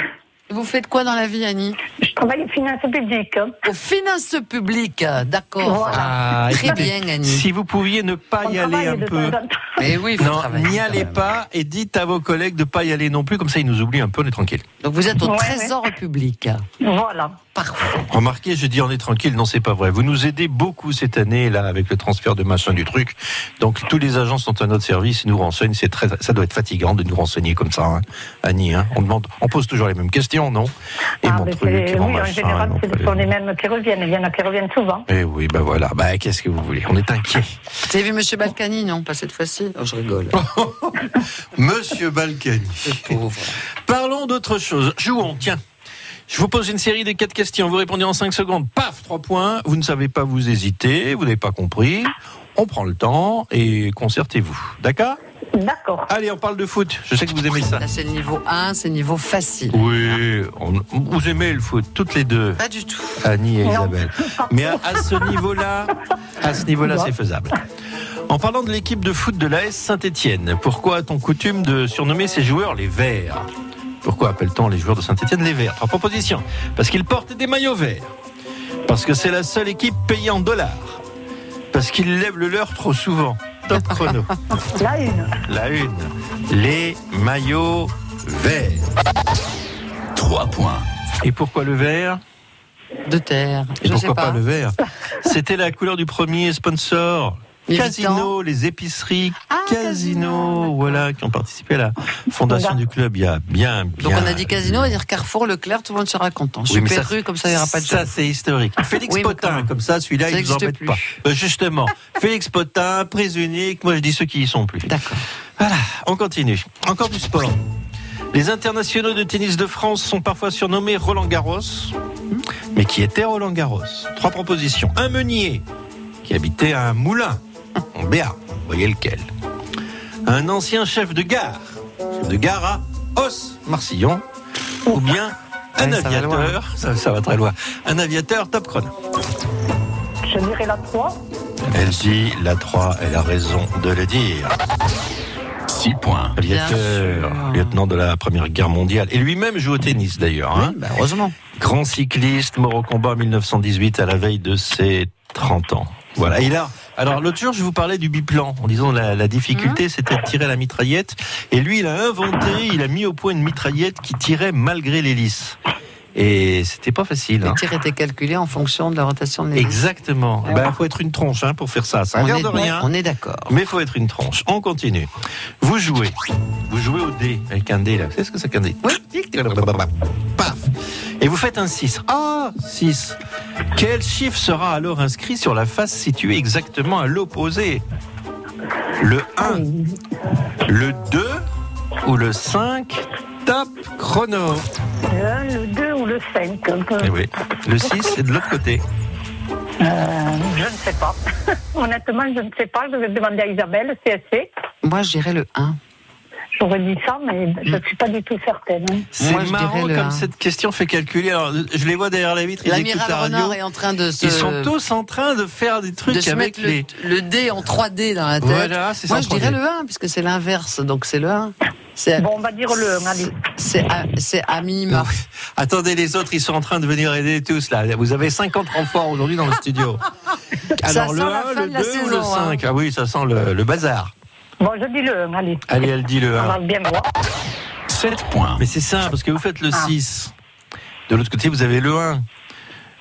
Vous faites quoi dans la vie, Annie Je travaille aux finances publiques. Aux finances publiques, d'accord. Ah, Très écoutez, bien, Annie. Si vous pouviez ne pas On y aller un peu. Mais oui, faut Non, n'y allez pas et dites à vos collègues de pas y aller non plus, comme ça ils nous oublient un peu, on est tranquille. Donc vous êtes au Ouais, Trésor public. Voilà. Parfait. Remarquez, je dis on est tranquille, non c'est pas vrai. Vous nous aidez beaucoup cette année là avec le transfert de machin du truc. Donc tous les agents sont à notre service et nous renseignent. C'est très, ça doit être fatigant de nous renseigner comme ça, hein. Annie. Hein. On demande, on pose toujours les mêmes questions, non? Et Ah, mon mais truc, et oui, en machin, général, c'est truc. ce sont les mêmes qui reviennent. Il y en a qui reviennent souvent. Eh oui, ben voilà. Bah qu'est-ce que vous voulez? On est inquiet. Vous avez vu Monsieur Balkany, non Pas cette fois-ci Oh, Je rigole. Monsieur Balkany. Pauvre. Parlons d'autre chose. Jouons, tiens. Je vous pose une série de quatre questions. Vous répondez en 5 secondes. Paf, 3 points. Vous ne savez pas vous hésiter. Vous n'avez pas compris. On prend le temps et concertez-vous. D'accord? D'accord. Allez, on parle de foot. Je sais que vous aimez ça. Là, c'est le niveau 1, c'est le niveau facile. Oui, on- vous aimez le foot, toutes les deux, Pas du tout. Annie et Non. Isabelle. Mais à, à ce niveau-là, à ce niveau-là, c'est faisable. En parlant de l'équipe de foot de l'AS Saint-Étienne, pourquoi a-t-on coutume de surnommer ces joueurs les Verts? Pourquoi appelle-t-on les joueurs de Saint-Étienne les Verts Trois propositions. Parce qu'ils portent des maillots verts. Parce que c'est la seule équipe payée en dollars. Parce qu'ils lèvent le leur trop souvent. Top chrono. La une. La une. Les maillots verts. 3 points. Et pourquoi le vert? De terre. Et Je sais pourquoi pas. pas. le vert? C'était la couleur du premier sponsor. Casino, les épiceries Ah, Casino, voilà, qui ont participé à la fondation du club il y a bien, bien. Donc on a dit casino, on va dire Carrefour, Leclerc, tout le monde sera content. Oui, Super rue, comme ça il n'y aura pas de Ça, c'est historique. Félix Oui, Potin, comme ça, celui-là, il vous existe embête plus. pas. Euh, justement, Félix Potin, prise unique, moi je dis ceux qui y sont plus. D'accord. Voilà, on continue. Encore du sport. Les internationaux de tennis de France sont parfois surnommés Roland Garros. Mais qui était Roland Garros? Trois propositions. Un meunier qui habitait à un moulin en Béarn. Voyez lequel Un ancien chef de gare. Chef de gare à Os, Marcillon. Ou bien un Ouais, ça va loin. aviateur. Ça, ça va très loin. Un aviateur top chrono. Je dirais la 3. Elle dit la 3, elle a raison de le dire. 6 points. Aviateur, lieutenant de la Première Guerre mondiale. Et lui-même joue au tennis d'ailleurs. hein. Oui, bah, heureusement. Grand cycliste, mort au combat en 1918 à la veille de ses 30 ans. Voilà. Et là, alors l'autre jour, je vous parlais du biplan, en disant la, la difficulté, c'était de tirer la mitraillette. Et lui, il a inventé, il a mis au point une mitraillette qui tirait malgré l'hélice. Et c'était pas facile. Le hein. tir était calculé en fonction de la rotation de l'hélice. Exactement. Il faut être une tronche hein, pour faire ça. Ça On regarde est- rien. On est d'accord. Mais il faut être une tranche. On continue. Vous jouez. Vous jouez au dé avec un dé là. Vous savez ce que c'est qu'un dé Oui. Paf. Et vous faites un 6. Ah, 6. Quel chiffre sera alors inscrit sur la face située exactement à l'opposé? Le 1, le 2 ou le 5 Top chrono. Le 1, le 2 ou le 5. Eh oui. Le 6 est de l'autre côté. Euh, je ne sais pas. Honnêtement, je ne sais pas. Je vais demander à Isabelle, CSC. Moi, je dirais le 1. J'aurais dit ça, mais je ne suis pas du tout certaine. hein. C'est Moi, je marrant le comme cette question fait calculer. Alors, je les vois derrière la vitre, L'amiral. Renard est en train de se, Ils sont tous en train de faire des trucs de se avec mettre les. le, le dé en 3D dans la tête. Voilà, Moi, je dirais 3D. le 1, puisque c'est l'inverse, donc c'est le 1. C'est Bon, on va dire le 1, allez. c'est à, c'est à minima. Attendez, les autres, ils sont en train de venir aider tous là. Vous avez 50 renforts aujourd'hui dans le studio. Ça Alors, sent le la 1, fin le de la 2 ou le saison, hein. 5 Ah oui, ça sent le, le bazar. Bon, je dis le 1, allez. Allez, elle dit le On va 1. bien voir. 7 points. Mais c'est ça, parce que vous faites le Ah. 6. De l'autre côté, vous avez le 1.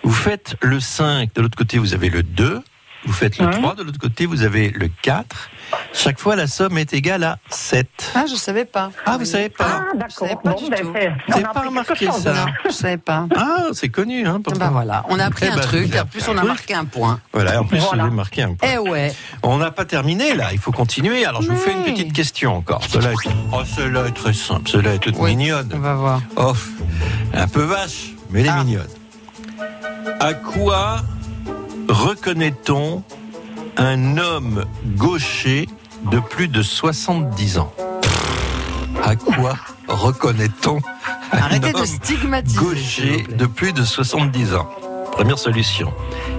Vous faites le 5. De l'autre côté, vous avez le 2. Vous faites le Mhm. 3. De l'autre côté, vous avez le 4. Chaque fois, la somme est égale à 7. Ah, je savais pas. Ah, vous savez pas Ah, Je d'accord. Bon, du ben, tout. on n'avez a pas remarqué ça là. Je savais pas. Ah, c'est connu. Hein, pourtant. Ben voilà, on a appris Eh un ben, truc, en plus on a marqué un point. Voilà, en plus, Voilà. vous avez marqué un point. Eh ouais. On n'a pas terminé là, il faut continuer. Alors je vous fais une petite question encore. Cela est, oh, cela est très simple, cela est toute Oui. mignonne. On va voir. Oh, un peu vache, mais elle est Ah. mignonne. À quoi reconnaît-on un homme gaucher de plus de 70 ans À quoi reconnaît-on un de homme stigmatiser. gaucher de plus de 70 ans? Première solution.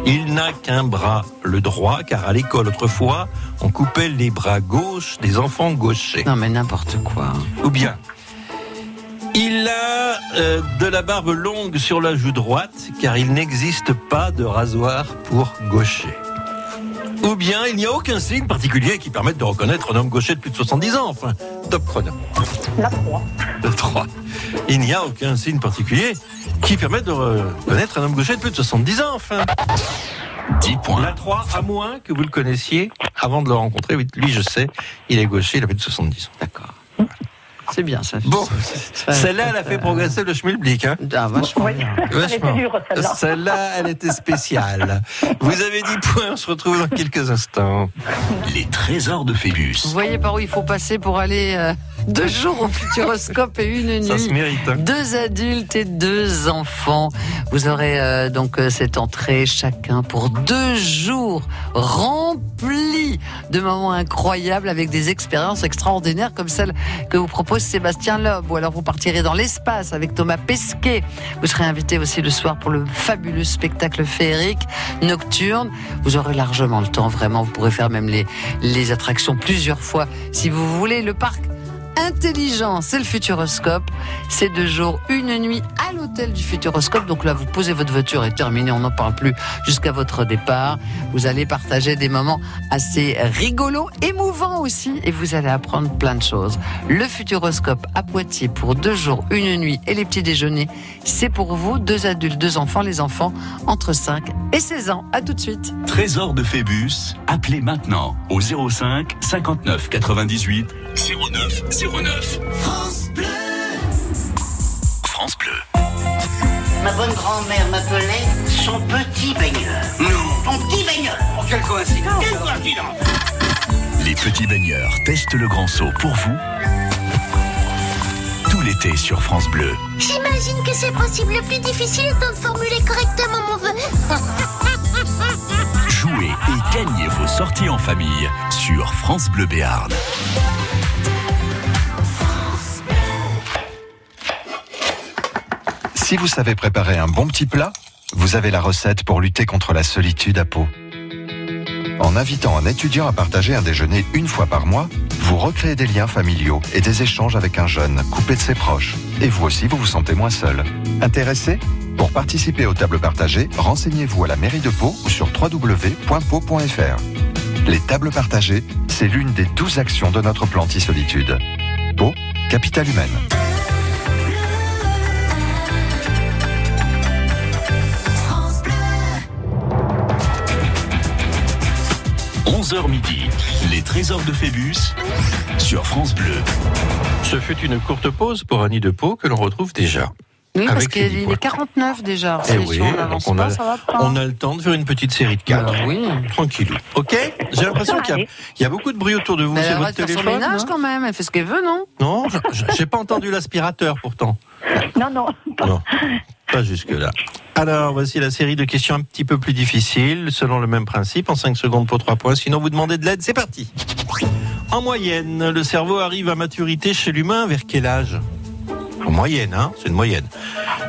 Il n'a qu'un bras, le droit, car à l'école autrefois, on coupait les bras gauches des enfants gauchers. Non mais n'importe quoi. Ou bien, il a euh, de la barbe longue sur la joue droite, car il n'existe pas de rasoir pour gaucher. Ou bien, il n'y a aucun signe particulier qui permette de reconnaître un homme gaucher de plus de 70 ans. Enfin, top chrono. La 3. Le 3. Il n'y a aucun signe particulier qui permette de reconnaître un homme gaucher de plus de 70 ans, enfin. 10 points. La 3, à moins que vous le connaissiez avant de le rencontrer. Oui, lui, je sais, il est gaucher, il a plus de 70 ans. D'accord. C'est bien ça. Bon, celle-là, elle a euh, fait progresser le schmilblick. Hein. Ah, vachement Oui. Vachement. Celle-là, elle était spéciale. Vous avez 10 points, on se retrouve dans quelques instants. Les trésors de Phébus. Vous voyez par où il faut passer pour aller euh, deux jours au Futuroscope et une Ça se nuit. mérite. hein. Deux adultes et deux enfants. Vous aurez euh, donc euh, cette entrée chacun pour deux jours remplis de moments incroyables avec des expériences extraordinaires comme celle que vous propose Sébastien Loeb. Ou alors vous partirez dans l'espace avec Thomas Pesquet. Vous serez invité aussi le soir pour le fabuleux spectacle féerique nocturne. Vous aurez largement le temps, vraiment. Vous pourrez faire même les, les attractions plusieurs fois si vous voulez. Le parc intelligent, c'est le Futuroscope. C'est deux jours, une nuit à l'hôtel du Futuroscope. Donc là, vous posez votre voiture et terminé, on n'en parle plus jusqu'à votre départ. Vous allez partager des moments assez rigolos, émouvants aussi, et vous allez apprendre plein de choses. Le Futuroscope à Poitiers pour deux jours, une nuit et les petits déjeuners, c'est pour vous, deux adultes, deux enfants, les enfants entre 5 et 16 ans. À tout de suite. Trésor de Phébus. Appelez maintenant au 05 59 98 09 09. France Bleu. France Bleu. Ma bonne grand-mère m'appelait son petit baigneur. Non, ton petit baigneur. Oh, quelle coïncidence. Quelle coïncidence. Les petits baigneurs testent le grand saut pour vous. Tout l'été sur France Bleu. J'imagine que c'est le principe le plus difficile étant de formuler correctement mon vœu. Jouez et gagnez vos sorties en famille sur France Bleu Béarn. Si vous savez préparer un bon petit plat, vous avez la recette pour lutter contre la solitude à Pau. En invitant un étudiant à partager un déjeuner une fois par mois, vous recréez des liens familiaux et des échanges avec un jeune coupé de ses proches. Et vous aussi, vous vous sentez moins seul. Intéressé? Pour participer aux tables partagées, renseignez-vous à la mairie de Pau ou sur www.pau.fr. Les tables partagées, c'est l'une des douze actions de notre plan anti-solitude. Pau, capitale humaine. 11h midi, les trésors de Phébus sur France Bleu. Ce fut une courte pause pour Annie de Pau que l'on retrouve déjà. Oui, parce qu'il est 49 déjà. Eh Si oui, on donc n'avance on pas, a, ça va pas. on a le temps de faire une petite série de quatre. oui. Tranquillou. Ok J'ai l'impression qu'il y, a- il y a beaucoup de bruit autour de vous. Elle C'est votre téléphone ménage non quand même. Elle fait ce qu'elle veut, non? Non, j'ai pas entendu l'aspirateur pourtant. Non, non. Non, jusque-là. Alors, voici la série de questions un petit peu plus difficiles, selon le même principe, en 5 secondes pour 3 points. Sinon, vous demandez de l'aide, c'est parti. En moyenne, le cerveau arrive à maturité chez l'humain vers quel âge? En moyenne, hein, c'est une moyenne.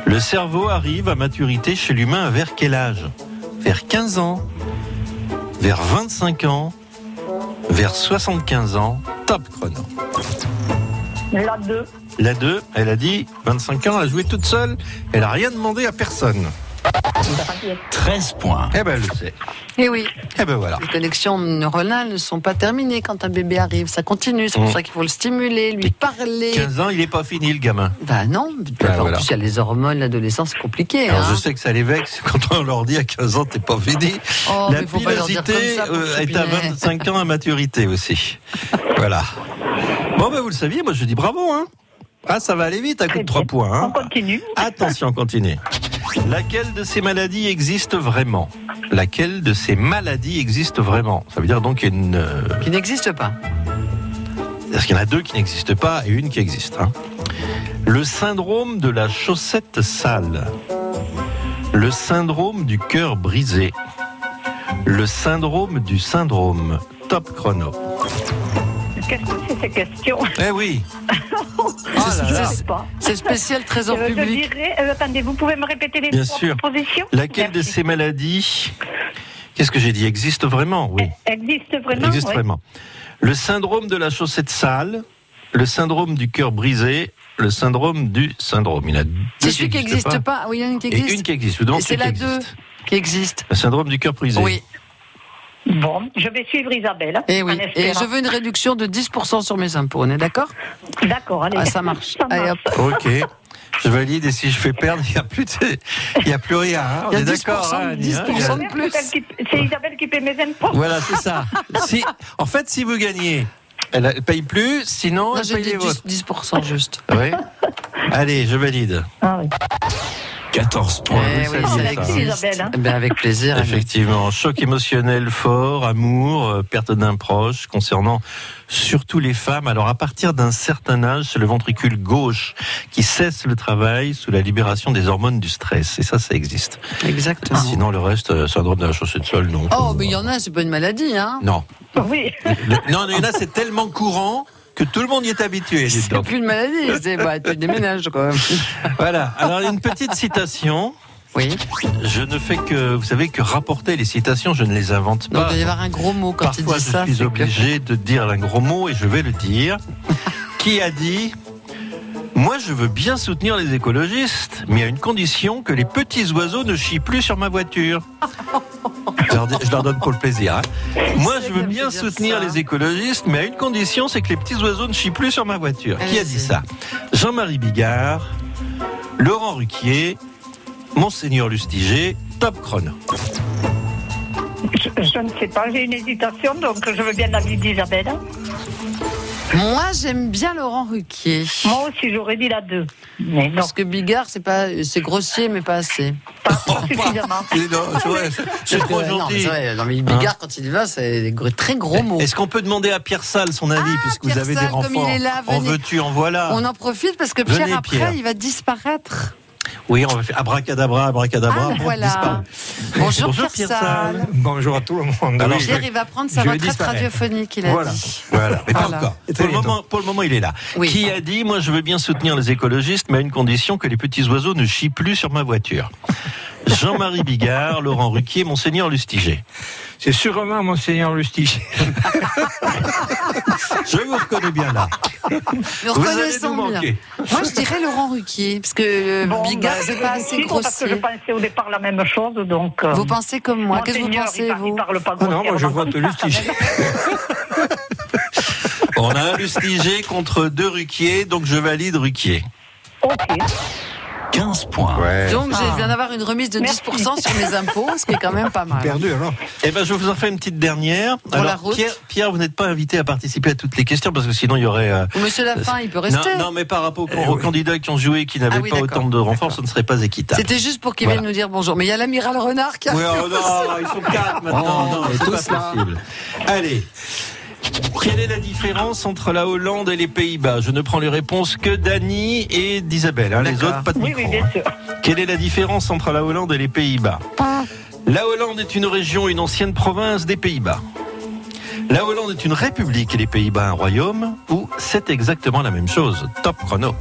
Le cerveau arrive à maturité chez l'humain vers quel âge? Vers 15 ans, vers 25 ans, vers 75 ans. Top chrono. La 2. La 2, elle a dit 25 ans, elle a joué toute seule, elle a rien demandé à personne. 13 points. Eh ben, elle le sait. Et oui. Eh ben voilà. Les connexions neuronales ne sont pas terminées quand un bébé arrive. Ça continue. C'est pour Mm. ça qu'il faut le stimuler, lui parler. 15 ans, il n'est pas fini le gamin. Bah non. Ben en voilà. plus, il y a les hormones, l'adolescence, c'est compliqué. Alors hein. je sais que ça les vexe quand on leur dit à 15 ans t'es pas fini. Oh, La pilosité euh, est à Choupinet. 25 ans à maturité aussi. Voilà. Bon ben vous le saviez, moi je dis bravo hein. Ah ça va aller vite à coup de 3 points. Hein. On continue. Attention, on continue. Laquelle de ces maladies existe vraiment? Laquelle de ces maladies existe vraiment? Ça veut dire donc qu'il y a une... euh, Qui n'existe pas. Parce qu'il y en a deux qui n'existent pas et une qui existe. hein? Le syndrome de la chaussette sale. Le syndrome du cœur brisé. Le syndrome du syndrome. Top chrono. Qu'est-ce que ces questions Eh oui. Pas. C'est spécial trésor Euh, public. Je dirais, euh, attendez, vous pouvez me répéter les Bien sûr. propositions Laquelle de ces maladies Qu'est-ce que j'ai dit Existe vraiment? Oui. Existe vraiment existe vraiment. Le syndrome de la chaussette sale, le syndrome du cœur brisé, le syndrome du syndrome. Il y en a deux C'est celui qui n'existe pas. Ah Oui, il y en a une qui Et existe. une qui existe. Je vous demande Et c'est la qui 2 existe. qui existe. Le syndrome du cœur brisé. Oui. Bon, je vais suivre Isabelle. Et oui. en Et je veux une réduction de 10% sur mes impôts. On est d'accord? D'accord, allez. Ah, ça marche. Ça Allez, marche. hop. Ok. Je valide et si je fais perdre, il n'y a plus de, il y a plus rien. hein. On Il y a est d'accord. 10%, hein, Annie, hein 10% de plus. C'est elle Isabelle qui paie mes impôts. Voilà, c'est ça. Si, en fait, si vous gagnez, elle ne paye plus, sinon Non, elle j'ai paye les vôtres. 10%, 10% juste. Oui. Allez, je valide. Ah oui. 14 points. Eh oui. Isabelle, hein. Eh ben, avec plaisir. Effectivement, choc émotionnel fort, amour, euh, perte d'un proche, concernant surtout les femmes. Alors à partir d'un certain âge, c'est le ventricule gauche qui cesse le travail sous la libération des hormones du stress. Et ça, ça existe. Exactement. Sinon, le reste, euh, syndrome de la chaussette seule, non. Oh, mais il y en a, c'est pas une maladie, hein Non. Oui. Le- non, il y en a, c'est tellement courant que tout le monde y est habitué. C'est donc. plus une maladie, c'est bah, tu déménages quand même. Voilà. Alors, une petite citation. Oui. Je ne fais que, vous savez, que rapporter les citations, je ne les invente Donc, pas. il doit y avoir un gros mot quand il Parfois, dit je ça. suis c'est que- obligé de dire un gros mot et je vais le dire. Qui a dit Moi, je veux bien soutenir les écologistes, mais à une condition que les petits oiseaux ne chient plus sur ma voiture. Je leur, dis- je leur donne pour le plaisir. hein. Moi, je veux bien soutenir les écologistes, mais à une condition, c'est que les petits oiseaux ne chient plus sur ma voiture. Qui a dit Allez-y. ça? Jean-Marie Bigard, Laurent Ruquier, Monseigneur Lustiger, top chrono. Je, je ne sais pas, j'ai une hésitation, donc je veux bien l'avis d'Isabelle. Moi, j'aime bien Laurent Ruquier. Moi aussi, j'aurais dit la 2. Mais non, Parce que Bigard, c'est pas, c'est grossier, mais pas assez. pas suffisamment. C'est non, c'est vrai, c'est- c'est Parce trop que- non, mais gentil. c'est vrai, non, mais Bigard, quand il y va, c'est des gros- très gros mots. Est-ce qu'on peut demander à Pierre Salle son avis, Ah, puisque Pierre vous avez Salle, des comme renforts il est là, En venez. veux-tu, en voilà. On en profite parce que Venez, Pierre, après, Pierre. il va disparaître. Oui, on va faire abracadabra, abracadabra. Ah, voilà. Bonjour, Bonjour, Pierre, Salle. Bonjour à tout le monde. Alors, Pierre, il va prendre sa je retraite radiophonique, il a Voilà. dit. Voilà, mais pas Voilà. encore. Et Pour le, moment, pour le moment, il est là. Oui. Qui a dit, moi, je veux bien soutenir les écologistes, mais à une condition que les petits oiseaux ne chient plus sur ma voiture. Jean-Marie Bigard, Laurent Ruquier, Monseigneur Lustiger. C'est sûrement Monseigneur Lustiger. Je vous reconnais bien là. Nous Vous allez reconnaissons nous bien. manquer. Moi, je dirais Laurent Ruquier, parce que euh, Bon, Bigard, bah, c'est pas assez suivre Parce que je grossier. pensais au départ la même chose, donc. euh, Vous pensez comme moi Qu'est-ce que vous pensez, il vous Il parle pas Ah non, moi je vote Lustiger. On a un Lustiger contre deux Ruquier, donc je valide Ruquier. Ok. 15 points. Donc, Ah. je viens d'avoir une remise de 10% sur mes impôts, ce qui est quand même pas mal. Perdu alors. Eh ben, je vous en fais une petite dernière. Pour la route. Pierre, Pierre, vous n'êtes pas invité à participer à toutes les questions parce que sinon il y aurait. euh, Monsieur Lafin, il peut rester. Non, non, mais par rapport aux, Eh aux oui. candidats qui ont joué et qui n'avaient Ah oui, pas autant de renforts, ce ne serait pas équitable. C'était juste pour qu'il Voilà. vienne nous dire bonjour. Mais il y a l'amiral Renard qui a Oui, oh non, ils sont quatre maintenant. Oh, non, c'est pas possible. Allez. Quelle est la différence entre la Hollande et les Pays-Bas? Je ne prends les réponses que d'Annie et d'Isabelle. hein, les autres, pas de Oui, micro. oui, bien hein. sûr. Quelle est la différence entre la Hollande et les Pays-Bas? La Hollande est une région, une ancienne province des Pays-Bas. La Hollande est une république et les Pays-Bas un royaume ou c'est exactement la même chose Top chrono.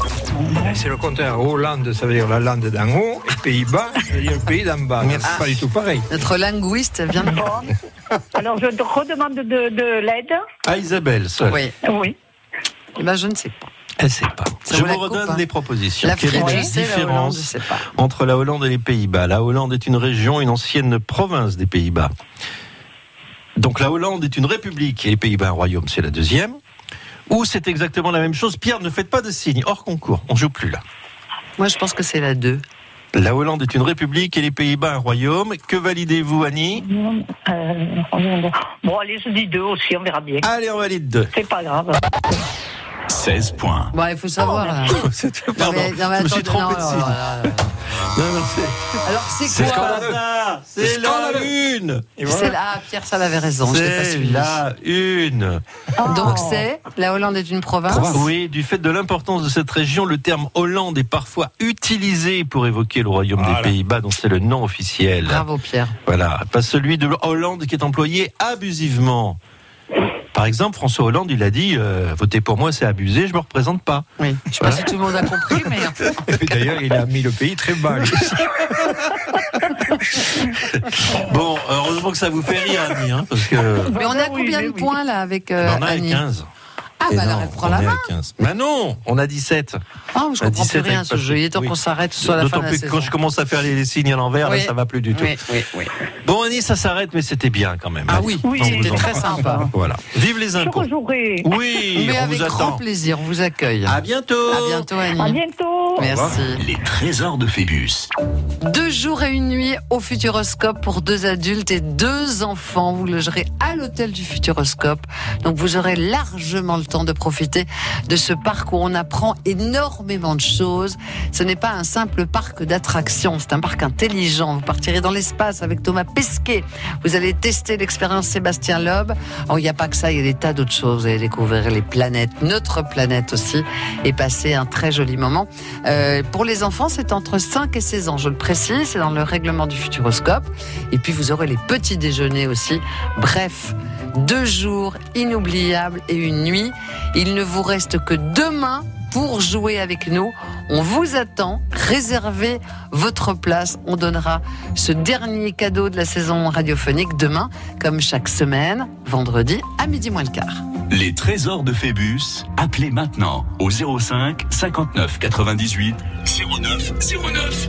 C'est le contraire. Hollande, ça veut dire la lande d'en haut. Et Pays-Bas, ça veut dire le pays d'en bas. C'est pas du tout pareil. Notre linguiste vient de Alors, je te redemande de, de l'aide. Ah Isabelle, seule. Oui. Oui. Eh ben, je ne sais pas. Elle sait pas. Ça je vous coupe, redonne hein. des propositions. La Quelle est la Hollande, différence entre la Hollande et les Pays-Bas? La Hollande est une région, une ancienne province des Pays-Bas. Donc la Hollande est une république et les Pays-Bas un royaume, c'est la deuxième. Ou c'est exactement la même chose Pierre, ne faites pas de signe. Hors concours, on joue plus là. Moi, je pense que c'est la 2. La Hollande est une république et les Pays-Bas un royaume. Que validez-vous, Annie Euh, bon, allez, je dis deux aussi, on verra bien. Allez, on valide deux. C'est pas grave. 16 points. Bon, il faut savoir. Pardon, mais- non, mais je me suis trompé non, de non, signe. Non, non, c'est- Alors, c'est C'est quoi scandaleux. C'est la une. C'est Ah, Pierre, ça avait raison. C'est la une. Donc, c'est la Hollande est une province. Oui, du fait de l'importance de cette région, le terme Hollande est parfois utilisé pour évoquer le royaume Voilà. des Pays-Bas, dont c'est le nom officiel. Bravo, Pierre. Voilà, pas celui de Hollande qui est employé abusivement. Par exemple, François Hollande, il a dit euh, Votez pour moi, c'est abusé, je me représente pas. Oui, je sais pas si tout le monde a compris, mais. Et D'ailleurs, il a mis le pays très bas. Bon, heureusement que ça vous fait rire, Annie, hein, parce que. Mais on a combien de oui. points là avec euh, on a Annie? 15. Ah, bah alors non, elle prend on la main. 15. Mais non, on a 17. Ah, je comprends plus 17 rien ce jeu. Il est temps oui. qu'on s'arrête soit la fin D'autant de la plus que saison. quand je commence à faire les, les signes à l'envers, là, ça va plus du tout. Oui, oui, oui. Bon, Annie, ça s'arrête, mais c'était bien quand même. Ah oui, c'était très sympa. Voilà. Vive les rejouerai. Oui, Mais on avec vous grand plaisir, on vous accueille. À bientôt. À bientôt, Annie. À bientôt. Merci. Les trésors de Phébus. Deux jours et une nuit au Futuroscope pour deux adultes et deux enfants. Vous logerez à l'hôtel du Futuroscope. Donc vous aurez largement le temps de profiter de ce parc où on apprend énormément de choses. Ce n'est pas un simple parc d'attractions, c'est un parc intelligent. Vous partirez dans l'espace avec Thomas Pesquet. Vous allez tester l'expérience Sébastien Loeb. Oh, il n'y a pas que ça, il y a des tas d'autres choses. Vous allez découvrir les planètes, notre planète aussi, et passer un très joli moment. Euh, pour les enfants, c'est entre 5 et 16 ans, je le précise, c'est dans le règlement du Futuroscope. Et puis vous aurez les petits déjeuners aussi. Bref, deux jours inoubliables et une nuit. Il ne vous reste que demain pour jouer avec nous. On vous attend. Réservez votre place. On donnera ce dernier cadeau de la saison radiophonique demain, comme chaque semaine, vendredi à midi moins le quart. Les trésors de Phébus. Appelez maintenant au 05 59 98 09 09.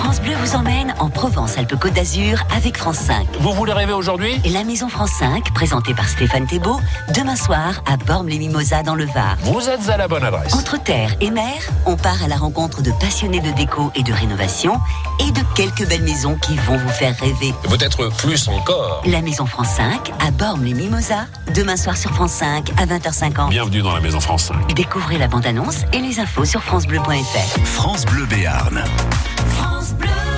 France Bleu vous emmène en Provence-Alpes-Côte d'Azur avec France 5. Vous voulez rêver aujourd'hui? Et la Maison France 5, présentée par Stéphane Thébault, demain soir à Bormes-les-Mimosas dans le Var. Vous êtes à la bonne adresse. Entre terre et mer, on part à la rencontre de passionnés de déco et de rénovation et de quelques belles maisons qui vont vous faire rêver. Peut-être plus encore. La Maison France 5 à Bormes-les-Mimosas, demain soir sur France 5 à 20h50. Bienvenue dans la Maison France 5. Découvrez la bande-annonce et les infos sur francebleu.fr. France Bleu Béarn. France Plus.